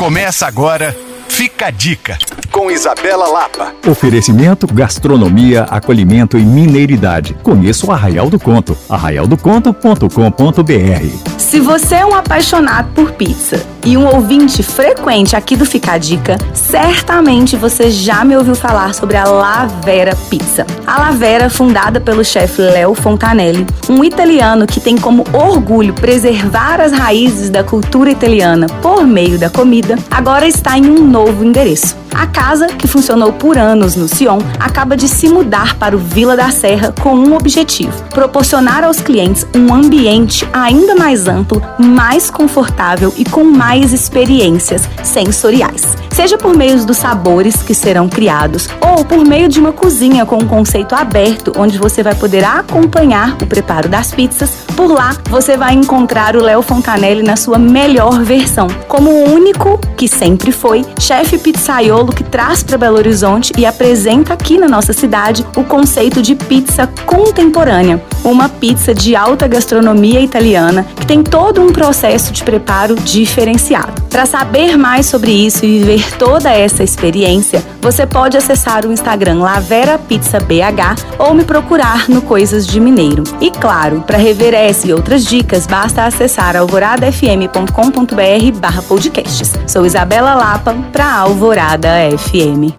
Começa agora, fica a dica, com Isabela Lapa. Oferecimento, gastronomia, acolhimento e mineiridade. Conheça o Arraial do Conto, arraialdoconto.com.br. Se você é um apaixonado por pizza e um ouvinte frequente aqui do Fica a Dica, certamente você já me ouviu falar sobre a Lavera Pizza. A Lavera, fundada pelo chefe Léo Fontanelli, um italiano que tem como orgulho preservar as raízes da cultura italiana por meio da comida, agora está em um novo endereço. A casa, que funcionou por anos no Sion, acaba de se mudar para o Vila da Serra com um objetivo: proporcionar aos clientes um ambiente ainda mais amplo, mais confortável e com mais experiências sensoriais. Seja por meio dos sabores que serão criados ou por meio de uma cozinha com um conceito aberto, onde você vai poder acompanhar o preparo das pizzas. Por lá, você vai encontrar o Léo Fontanelli na sua melhor versão, como o único que sempre foi chefe pizzaiolo que traz para Belo Horizonte e apresenta aqui na nossa cidade o conceito de pizza contemporânea, uma pizza de alta gastronomia italiana que tem todo um processo de preparo diferenciado. Para saber mais sobre isso e viver toda essa experiência, você pode acessar o Instagram Lavera Pizza BH ou me procurar no Coisas de Mineiro. E claro, para rever essa e outras dicas, basta acessar alvoradafm.com.br barra podcasts. Sou Isabela Lapa para Alvorada FM.